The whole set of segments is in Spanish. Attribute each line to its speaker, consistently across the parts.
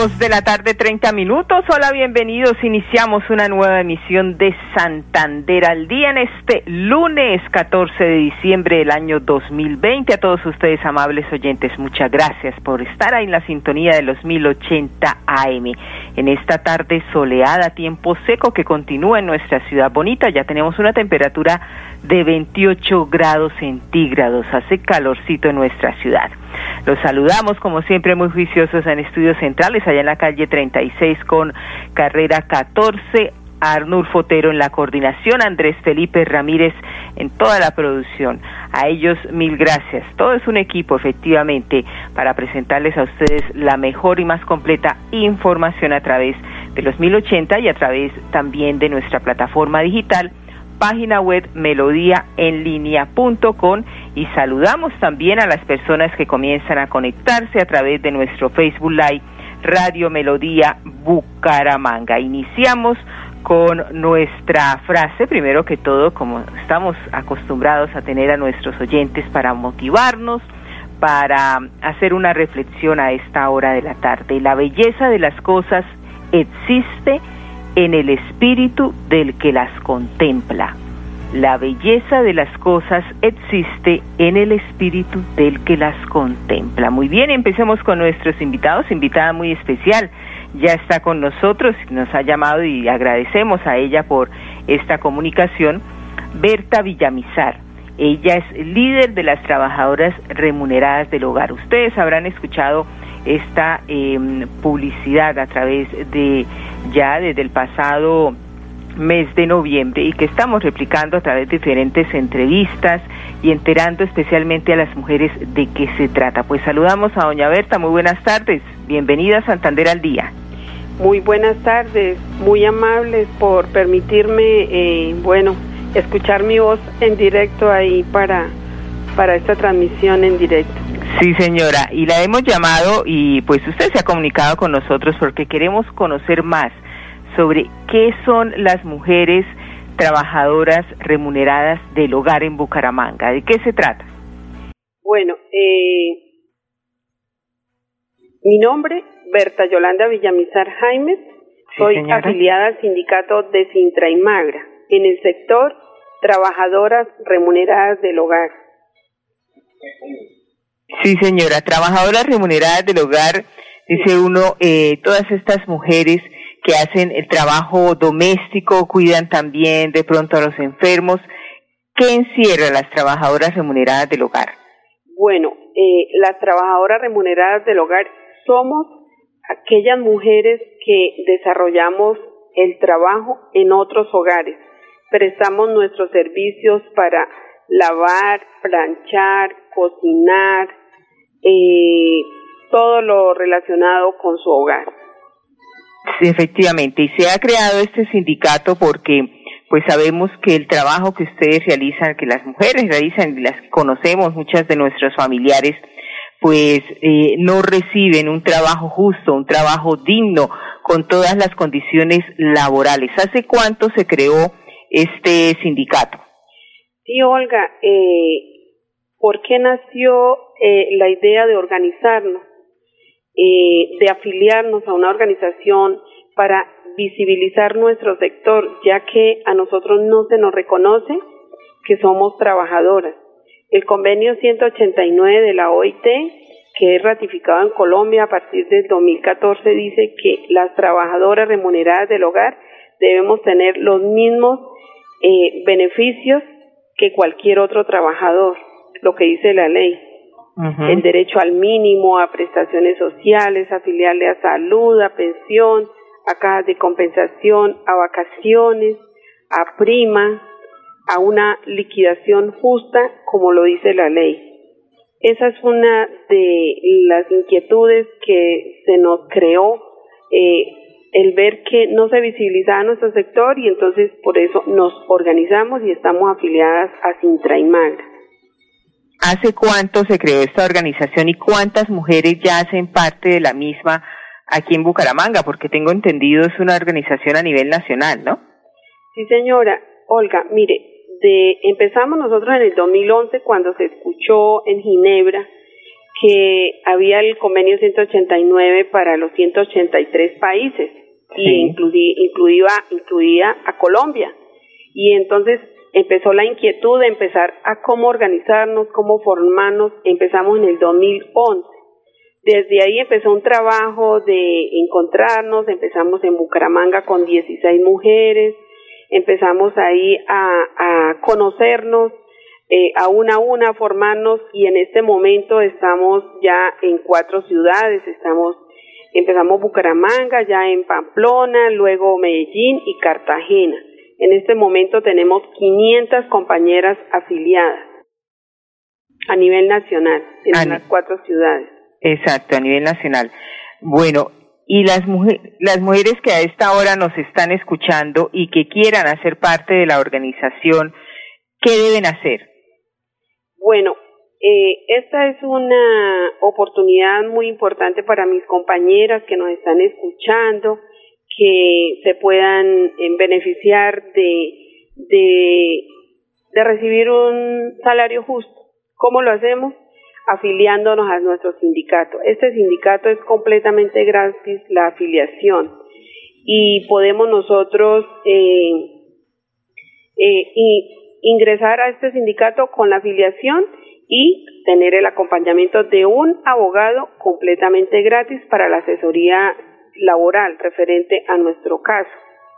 Speaker 1: Dos de la tarde, 30 minutos. Hola, bienvenidos. Iniciamos una nueva emisión de Santander al día en este lunes 14 de diciembre del año 2020. A todos ustedes, amables oyentes, muchas gracias por estar ahí en la sintonía de los 1080 AM. En esta tarde soleada, tiempo seco que continúa en nuestra ciudad bonita, ya tenemos una temperatura de 28 grados centígrados. Hace calorcito en nuestra ciudad. Los saludamos, como siempre, muy juiciosos en Estudios Centrales, allá en la calle 36 con carrera 14. Arnul Fotero en la coordinación, Andrés Felipe Ramírez en toda la producción. A ellos mil gracias. Todo es un equipo, efectivamente, para presentarles a ustedes la mejor y más completa información a través de los 1080 y a través también de nuestra plataforma digital página web melodíaenlínea.com y saludamos también a las personas que comienzan a conectarse a través de nuestro Facebook Live Radio Melodía Bucaramanga. Iniciamos con nuestra frase, primero que todo, como estamos acostumbrados a tener a nuestros oyentes para motivarnos, para hacer una reflexión a esta hora de la tarde. La belleza de las cosas existe en el espíritu del que las contempla. La belleza de las cosas existe en el espíritu del que las contempla. Muy bien, empecemos con nuestros invitados, invitada muy especial. Ya está con nosotros, nos ha llamado y agradecemos a ella por esta comunicación, Berta Villamizar. Ella es líder de las trabajadoras remuneradas del hogar. Ustedes habrán escuchado esta em, publicidad a través de ya desde el pasado mes de noviembre y que estamos replicando a través de diferentes entrevistas y enterando especialmente a las mujeres de qué se trata. Pues saludamos a doña Berta, muy buenas tardes, bienvenida a Santander al Día.
Speaker 2: Muy buenas tardes, muy amables por permitirme, eh, bueno, escuchar mi voz en directo ahí para, para esta transmisión en directo.
Speaker 1: Sí, señora, y la hemos llamado y pues usted se ha comunicado con nosotros porque queremos conocer más sobre qué son las mujeres trabajadoras remuneradas del hogar en Bucaramanga. ¿De qué se trata?
Speaker 2: Bueno, eh, mi nombre, Berta Yolanda Villamizar Jaime, soy afiliada al sindicato de Sintra y Magra, en el sector trabajadoras remuneradas del hogar.
Speaker 1: Sí, señora, trabajadoras remuneradas del hogar, dice uno, eh, todas estas mujeres que hacen el trabajo doméstico, cuidan también de pronto a los enfermos. ¿Qué encierra las trabajadoras remuneradas del hogar?
Speaker 2: Bueno, eh, las trabajadoras remuneradas del hogar somos aquellas mujeres que desarrollamos el trabajo en otros hogares. Prestamos nuestros servicios para lavar, planchar, cocinar, eh, todo lo relacionado con su hogar.
Speaker 1: Sí, efectivamente, y se ha creado este sindicato porque pues sabemos que el trabajo que ustedes realizan, que las mujeres realizan, y las conocemos muchas de nuestros familiares, pues eh, no reciben un trabajo justo, un trabajo digno, con todas las condiciones laborales. ¿Hace cuánto se creó este sindicato?
Speaker 2: Sí, Olga, eh, ¿por qué nació eh, la idea de organizarnos? Eh, de afiliarnos a una organización para visibilizar nuestro sector, ya que a nosotros no se nos reconoce que somos trabajadoras. El convenio 189 de la OIT, que es ratificado en Colombia a partir del 2014, dice que las trabajadoras remuneradas del hogar debemos tener los mismos eh, beneficios que cualquier otro trabajador, lo que dice la ley el derecho al mínimo, a prestaciones sociales, afiliarle a salud, a pensión, a cajas de compensación, a vacaciones, a prima, a una liquidación justa, como lo dice la ley. Esa es una de las inquietudes que se nos creó, eh, el ver que no se visibilizaba nuestro sector y entonces por eso nos organizamos y estamos afiliadas a Sintra y Magra.
Speaker 1: ¿Hace cuánto se creó esta organización y cuántas mujeres ya hacen parte de la misma aquí en Bucaramanga? Porque tengo entendido es una organización a nivel nacional, ¿no?
Speaker 2: Sí, señora. Olga, mire, de, empezamos nosotros en el 2011 cuando se escuchó en Ginebra que había el convenio 189 para los 183 países y incluía, incluía a Colombia. Y entonces empezó la inquietud de empezar a cómo organizarnos, cómo formarnos. Empezamos en el 2011. Desde ahí empezó un trabajo de encontrarnos, empezamos en Bucaramanga con 16 mujeres, empezamos ahí a, a conocernos, eh, a una a una, a formarnos y en este momento estamos ya en cuatro ciudades, estamos empezamos Bucaramanga, ya en Pamplona, luego Medellín y Cartagena. En este momento tenemos 500 compañeras afiliadas a nivel nacional en las cuatro ciudades.
Speaker 1: Exacto, a nivel nacional. Bueno, y las, las mujeres que a esta hora nos están escuchando y que quieran hacer parte de la organización, ¿qué deben hacer?
Speaker 2: Bueno, eh, esta es una oportunidad muy importante para mis compañeras que nos están escuchando, que se puedan eh, beneficiar de, de, recibir un salario justo. ¿Cómo lo hacemos? afiliándonos a nuestro sindicato. Este sindicato es completamente gratis la afiliación y podemos nosotros eh, eh, ingresar a este sindicato con la afiliación y tener el acompañamiento de un abogado completamente gratis para la asesoría laboral referente a nuestro caso.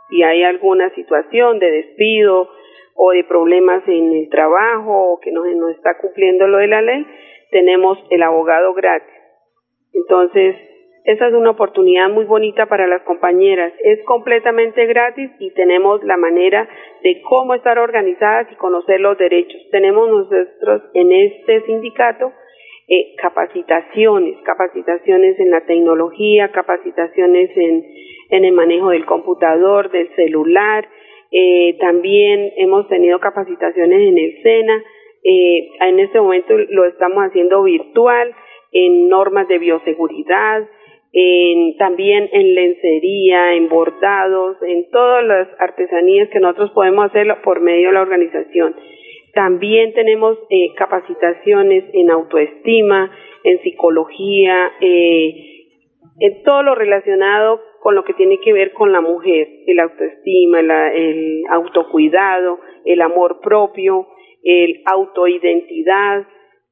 Speaker 2: Si hay alguna situación de despido o de problemas en el trabajo o que no, no está cumpliendo lo de la ley, tenemos el abogado gratis. Entonces, esa es una oportunidad muy bonita para las compañeras. Es completamente gratis y tenemos la manera de cómo estar organizadas y conocer los derechos. Tenemos nosotros en este sindicato eh, capacitaciones, capacitaciones en la tecnología, capacitaciones en, en el manejo del computador, del celular. Eh, también hemos tenido capacitaciones en el SENA eh, en este momento lo estamos haciendo virtual, en normas de bioseguridad, en, también en lencería, en bordados, en todas las artesanías que nosotros podemos hacer por medio de la organización. También tenemos eh, capacitaciones en autoestima, en psicología, eh, en todo lo relacionado con lo que tiene que ver con la mujer, el autoestima, el autocuidado, el amor propio, el autoidentidad,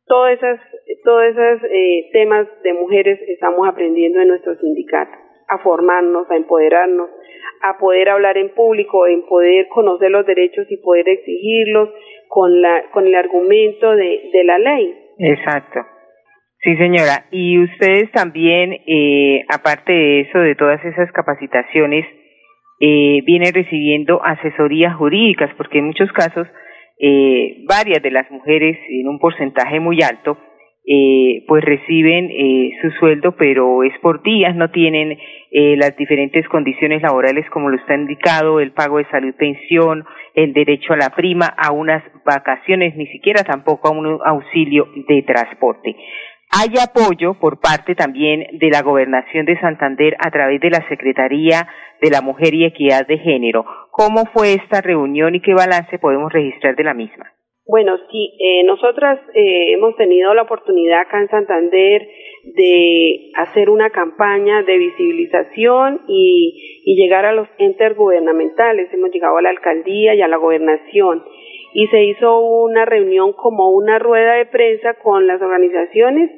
Speaker 2: todos esos todos esos eh, temas de mujeres estamos aprendiendo en nuestro sindicato, a formarnos, a empoderarnos, a poder hablar en público, en poder conocer los derechos y poder exigirlos con la con el argumento de, de la ley.
Speaker 1: Exacto. Sí, señora. Y ustedes también, eh, aparte de eso, de todas esas capacitaciones, eh, vienen recibiendo asesorías jurídicas, porque en muchos casos eh, varias de las mujeres en un porcentaje muy alto eh, pues reciben eh, su sueldo pero es por días no tienen eh, las diferentes condiciones laborales como lo está indicado el pago de salud pensión el derecho a la prima a unas vacaciones ni siquiera tampoco a un auxilio de transporte hay apoyo por parte también de la Gobernación de Santander a través de la Secretaría de la Mujer y Equidad de Género. ¿Cómo fue esta reunión y qué balance podemos registrar de la misma?
Speaker 2: Bueno, sí, eh, nosotras eh, hemos tenido la oportunidad acá en Santander de hacer una campaña de visibilización y, y llegar a los entes gubernamentales. Hemos llegado a la alcaldía y a la gobernación. Y se hizo una reunión como una rueda de prensa con las organizaciones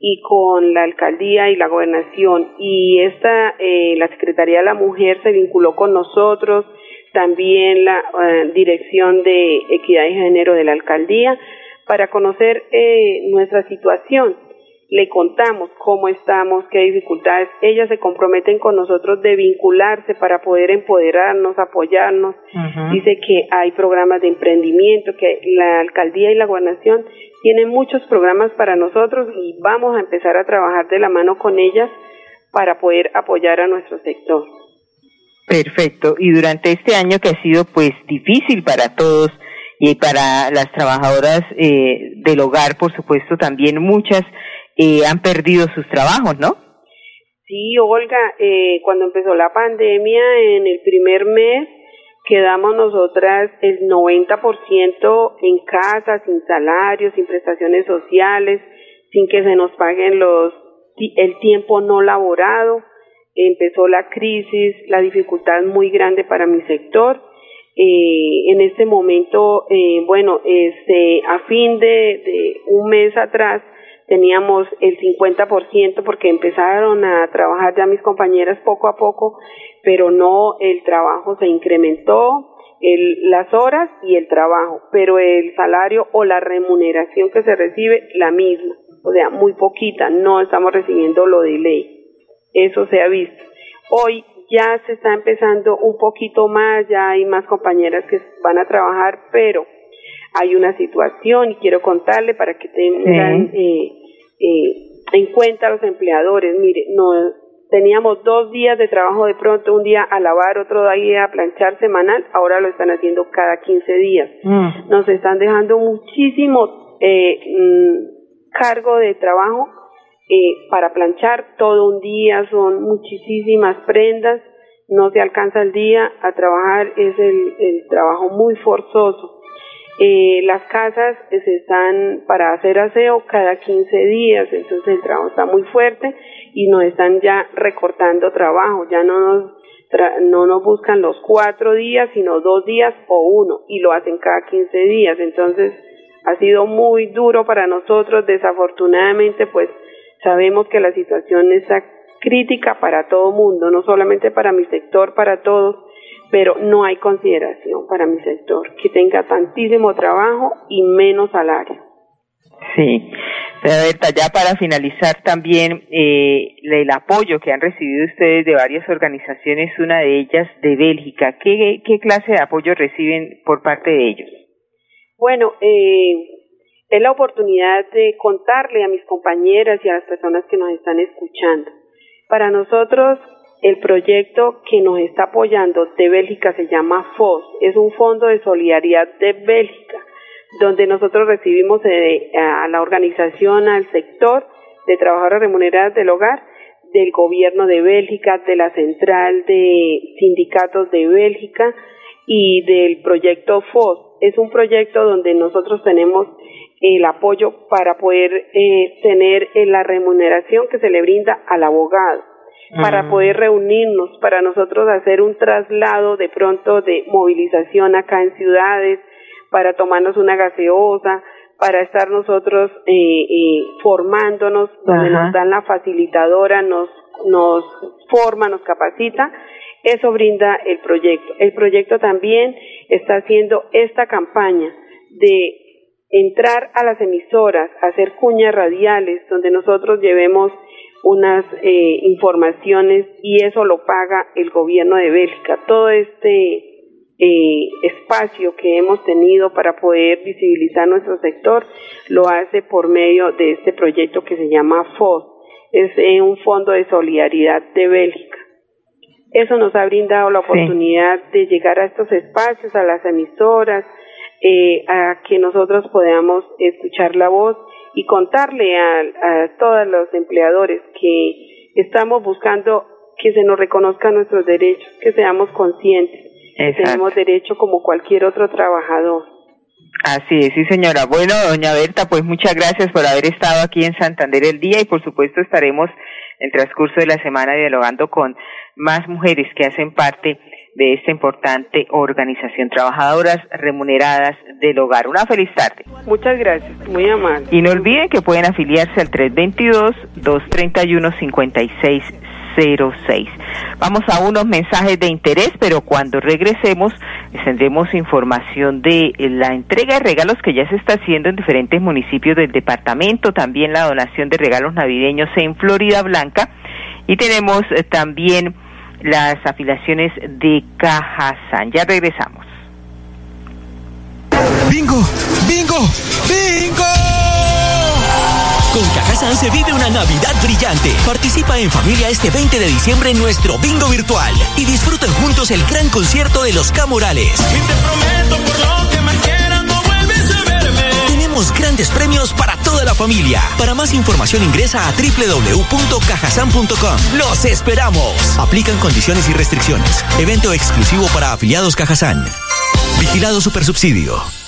Speaker 2: y con la alcaldía y la gobernación. Y esta eh, la secretaría de la mujer se vinculó con nosotros también la eh, dirección de equidad y género de la alcaldía para conocer eh, nuestra situación le contamos cómo estamos, qué dificultades, ellas se comprometen con nosotros de vincularse para poder empoderarnos, apoyarnos. Dice que hay programas de emprendimiento, que la alcaldía y la gobernación tiene muchos programas para nosotros y vamos a empezar a trabajar de la mano con ellas para poder apoyar a nuestro sector.
Speaker 1: Perfecto. Y durante este año que ha sido pues difícil para todos y para las trabajadoras eh, del hogar, por supuesto, también muchas eh, han perdido sus trabajos, ¿no?
Speaker 2: Sí, Olga, eh, cuando empezó la pandemia, en el primer mes quedamos nosotras el 90% en casa, sin salarios, sin prestaciones sociales, sin que se nos paguen los el tiempo no laborado. Empezó la crisis, la dificultad muy grande para mi sector. Eh, en este momento, eh, bueno, este, a fin de, de un mes atrás, teníamos el 50% porque empezaron a trabajar ya mis compañeras poco a poco, pero no el trabajo se incrementó, las horas y el trabajo, pero el salario o la remuneración que se recibe la misma, o sea, muy poquita, no estamos recibiendo lo de ley. Eso se ha visto. Hoy ya se está empezando un poquito más, ya hay más compañeras que van a trabajar, pero hay una situación y quiero contarle para que tengan eh, eh, en cuenta a los empleadores. Mire, no teníamos dos días de trabajo de pronto, un día a lavar, otro día a planchar semanal, ahora lo están haciendo cada 15 días. Mm. Nos están dejando muchísimo eh, mm, cargo de trabajo eh, para planchar todo un día, son muchísimas prendas, no se alcanza el día a trabajar, es el, el trabajo muy forzoso. Eh, las casas se están para hacer aseo cada 15 días, entonces el trabajo está muy fuerte y nos están ya recortando trabajo, ya no nos, no nos buscan los cuatro días, sino dos días o uno, y lo hacen cada 15 días, entonces ha sido muy duro para nosotros, desafortunadamente pues sabemos que la situación está crítica para todo mundo, no solamente para mi sector, para todos, pero no hay consideración para mi sector, que tenga tantísimo trabajo y menos salario.
Speaker 1: Sí, Berta, ya para finalizar también eh, el apoyo que han recibido ustedes de varias organizaciones, una de ellas de Bélgica. ¿Qué, qué clase de apoyo reciben por parte de ellos?
Speaker 2: Bueno, eh, es la oportunidad de contarle a mis compañeras y a las personas que nos están escuchando. Para nosotros el proyecto que nos está apoyando de Bélgica se llama FOS, es un fondo de solidaridad de Bélgica, donde nosotros recibimos eh, a la organización, al sector de trabajadoras remuneradas del hogar, del gobierno de Bélgica, de la central de sindicatos de Bélgica y del proyecto FOS. Es un proyecto donde nosotros tenemos el apoyo para poder eh, tener eh, la remuneración que se le brinda al abogado para mm. poder reunirnos, para nosotros hacer un traslado de pronto de movilización acá en ciudades, para tomarnos una gaseosa, para estar nosotros eh, eh, formándonos, donde nos dan la facilitadora, nos, nos forma, nos capacita. Eso brinda el proyecto. El proyecto también está haciendo esta campaña de entrar a las emisoras, hacer cuñas radiales, donde nosotros llevemos unas eh, informaciones y eso lo paga el gobierno de Bélgica. Todo este eh, espacio que hemos tenido para poder visibilizar nuestro sector lo hace por medio de este proyecto que se llama FOS, es eh, un fondo de solidaridad de Bélgica. Eso nos ha brindado la oportunidad de llegar a estos espacios, a las emisoras, a que nosotros podamos escuchar la voz y contarle a, a todos los empleadores que estamos buscando que se nos reconozcan nuestros derechos, que seamos conscientes, que tenemos derecho como cualquier otro trabajador.
Speaker 1: Así es, sí señora. Bueno, doña Berta, pues muchas gracias por haber estado aquí en Santander el día y por supuesto estaremos en transcurso de la semana dialogando con más mujeres que hacen parte de esta importante organización, trabajadoras remuneradas del hogar. Una feliz tarde.
Speaker 2: Muchas gracias, muy amable.
Speaker 1: Y no olviden que pueden afiliarse al 322-231-5606. Vamos a unos mensajes de interés, pero cuando regresemos les tendremos información de la entrega de regalos que ya se está haciendo en diferentes municipios del departamento, también la donación de regalos navideños en Florida Blanca y tenemos eh, también las afiliaciones de Cajazán. Ya regresamos.
Speaker 3: ¡Bingo! ¡Bingo! ¡Bingo! Con Cajazán se vive una Navidad brillante. Participa en familia este 20 de diciembre en nuestro bingo virtual y disfruten juntos el gran concierto de los Camorales. Y te prometo por lo que más quieras no vuelves a verme. Tenemos grandes premios para familia. Para más información ingresa a www.cajasan.com. ¡Los esperamos! Aplican condiciones y restricciones. Evento exclusivo para afiliados Cajazán. Vigilado Supersubsidio.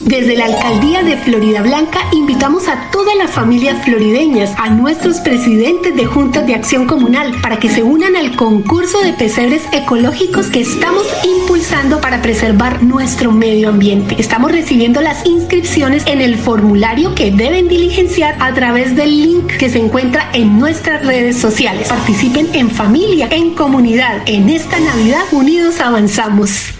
Speaker 4: Desde la Alcaldía de Florida Blanca invitamos a todas las familias florideñas, a nuestros presidentes de juntas de acción comunal, para que se unan al concurso de pesebres ecológicos que estamos impulsando para preservar nuestro medio ambiente. Estamos recibiendo las inscripciones en el formulario que deben diligenciar a través del link que se encuentra en nuestras redes sociales. Participen en familia, en comunidad. En esta Navidad unidos avanzamos.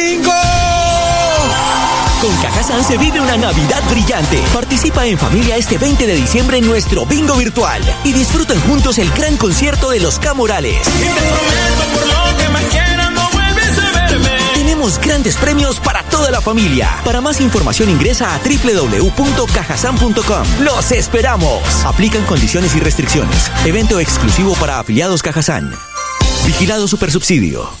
Speaker 3: Con Cajazán se vive una Navidad brillante. Participa en familia este 20 de diciembre en nuestro bingo virtual y disfruten juntos el gran concierto de los Camorales. Y te prometo por lo que más quieras no vuelves a verme. Tenemos grandes premios para toda la familia. Para más información ingresa a www.cajasan.com. ¡Los esperamos! Aplican condiciones y restricciones. Evento exclusivo para afiliados Cajazán. Vigilado Supersubsidio.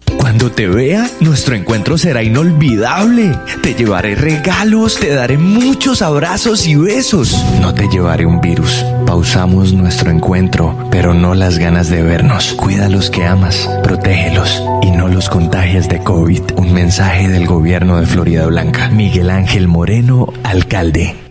Speaker 5: Cuando te vea, nuestro encuentro será inolvidable. Te llevaré regalos, te daré muchos abrazos y besos. No te llevaré un virus. Pausamos nuestro encuentro, pero no las ganas de vernos. Cuida a los que amas, protégelos y no los contagies de COVID. Un mensaje del gobierno de Florida Blanca. Miguel Ángel Moreno, alcalde.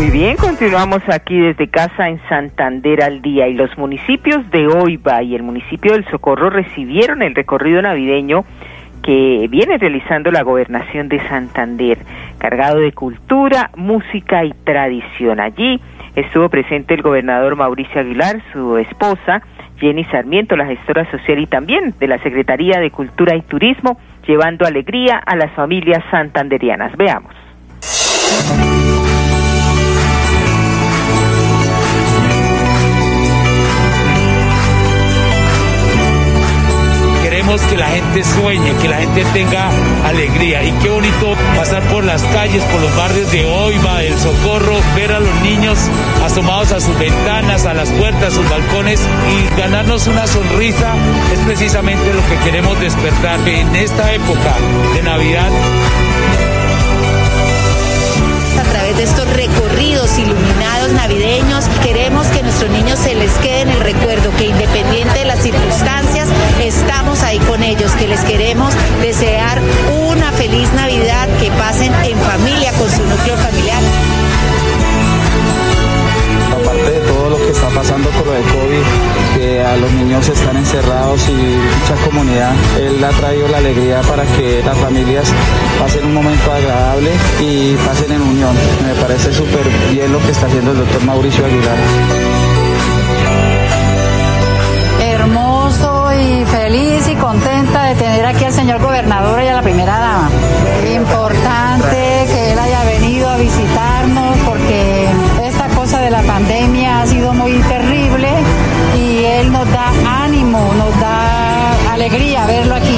Speaker 1: Muy bien, continuamos aquí desde casa en Santander al día y los municipios de Oiba y el municipio del Socorro recibieron el recorrido navideño que viene realizando la gobernación de Santander, cargado de cultura, música y tradición. Allí estuvo presente el gobernador Mauricio Aguilar, su esposa, Jenny Sarmiento, la gestora social y también de la Secretaría de Cultura y Turismo, llevando alegría a las familias santanderianas. Veamos.
Speaker 6: Que la gente sueñe, que la gente tenga alegría. Y qué bonito pasar por las calles, por los barrios de Oiva, del Socorro, ver a los niños asomados a sus ventanas, a las puertas, a sus balcones y ganarnos una sonrisa es precisamente lo que queremos despertar en esta época de Navidad
Speaker 7: a través de estos recorridos iluminados navideños. Queremos que nuestros niños se les quede en el recuerdo que independiente de las circunstancias, estamos ahí con ellos, que les queremos desear una feliz Navidad, que pasen en familia con su núcleo familiar
Speaker 8: que está pasando con lo de COVID, que a los niños están encerrados y mucha comunidad, él ha traído la alegría para que las familias pasen un momento agradable y pasen en unión. Me parece súper bien lo que está haciendo el doctor Mauricio Aguilar.
Speaker 9: Hermoso y feliz y contenta de tener aquí al señor gobernador y a la primera dama. Importante que él haya venido a visitarnos porque esta cosa de la pandemia alegría verlo aquí.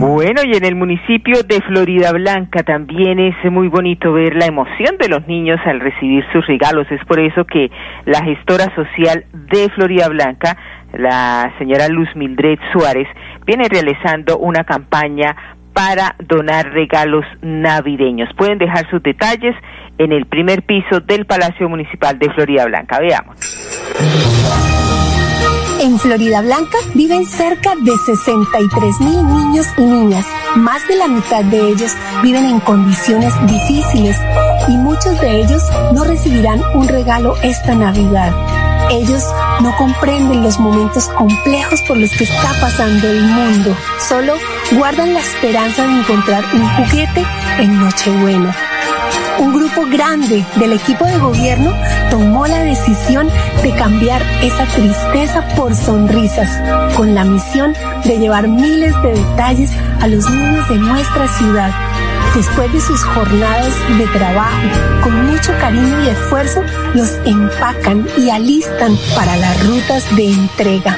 Speaker 1: Bueno, y en el municipio de Florida Blanca también es muy bonito ver la emoción de los niños al recibir sus regalos. Es por eso que la gestora social de Florida Blanca, la señora Luz Mildred Suárez, viene realizando una campaña para donar regalos navideños. Pueden dejar sus detalles en el primer piso del Palacio Municipal de Florida Blanca. Veamos.
Speaker 4: En Florida Blanca viven cerca de 63 mil niños y niñas. Más de la mitad de ellos viven en condiciones difíciles y muchos de ellos no recibirán un regalo esta Navidad. Ellos no comprenden los momentos complejos por los que está pasando el mundo. Solo guardan la esperanza de encontrar un juguete en Nochebuena. Un grupo grande del equipo de gobierno tomó la decisión de cambiar esa tristeza por sonrisas, con la misión de llevar miles de detalles a los niños de nuestra ciudad. Después de sus jornadas de trabajo, con mucho cariño y esfuerzo, los empacan y alistan para las rutas de entrega.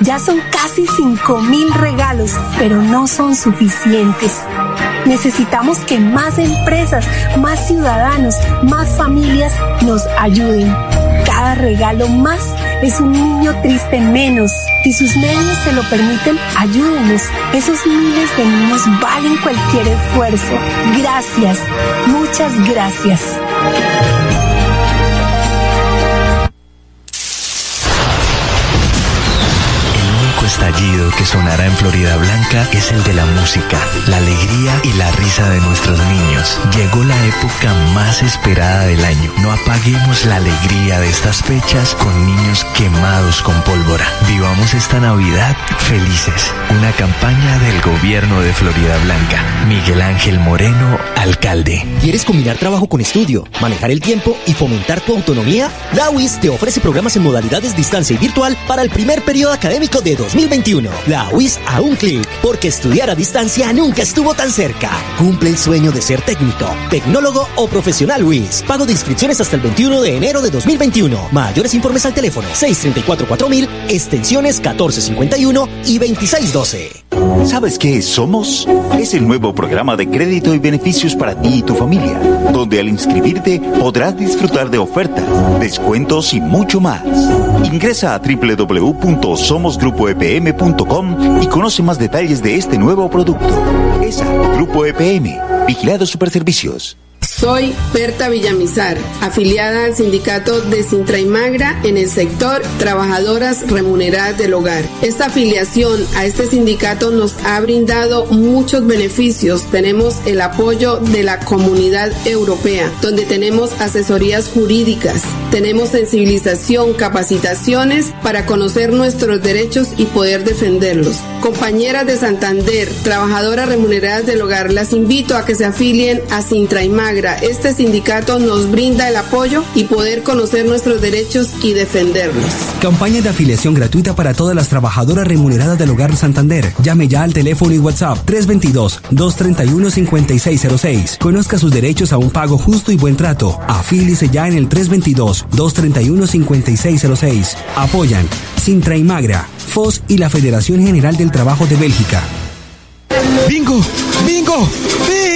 Speaker 4: Ya son casi 5 mil regalos, pero no son suficientes. Necesitamos que más empresas, más ciudadanos, más familias nos ayuden. Cada regalo más es un niño triste menos. Si sus medios se lo permiten, ayúdenos. Esos miles de niños valen cualquier esfuerzo. Gracias. Muchas gracias.
Speaker 5: Estallido que sonará en Florida Blanca es el de la música, la alegría y la risa de nuestros niños. Llegó la época más esperada del año. No apaguemos la alegría de estas fechas con niños quemados con pólvora. Vivamos esta Navidad felices. Una campaña del gobierno de Florida Blanca. Miguel Ángel Moreno, alcalde.
Speaker 10: ¿Quieres combinar trabajo con estudio, manejar el tiempo y fomentar tu autonomía? La UIS te ofrece programas en modalidades distancia y virtual para el primer periodo académico de 2021. La UIS a un clic, porque estudiar a distancia nunca estuvo tan cerca. Cumple el sueño de ser técnico, tecnólogo o profesional UIS. Pago de inscripciones hasta el 21 de enero de 2021. Mayores informes al teléfono 634-4000, extensiones 1451 y 2612.
Speaker 11: ¿Sabes qué Somos? Es el nuevo programa de crédito y beneficios para ti y tu familia, donde al inscribirte podrás disfrutar de ofertas, descuentos y mucho más. Ingresa a www.somosgrupoepm.com y conoce más detalles de este nuevo producto. ESA, Grupo EPM, Vigilado Superservicios.
Speaker 12: Soy Berta Villamizar, afiliada al sindicato de Sintra y Magra en el sector Trabajadoras Remuneradas del Hogar. Esta afiliación a este sindicato nos ha brindado muchos beneficios. Tenemos el apoyo de la comunidad europea, donde tenemos asesorías jurídicas, tenemos sensibilización, capacitaciones para conocer nuestros derechos y poder defenderlos. Compañeras de Santander, trabajadoras remuneradas del hogar, las invito a que se afilien a Sintra y Magra este sindicato nos brinda el apoyo y poder conocer nuestros derechos y defenderlos.
Speaker 13: Campaña de afiliación gratuita para todas las trabajadoras remuneradas del Hogar Santander. Llame ya al teléfono y WhatsApp 322-231-5606. Conozca sus derechos a un pago justo y buen trato. Afílice ya en el 322-231-5606. Apoyan Sintra y Magra, FOS y la Federación General del Trabajo de Bélgica.
Speaker 14: ¡Bingo! ¡Bingo! ¡Bingo!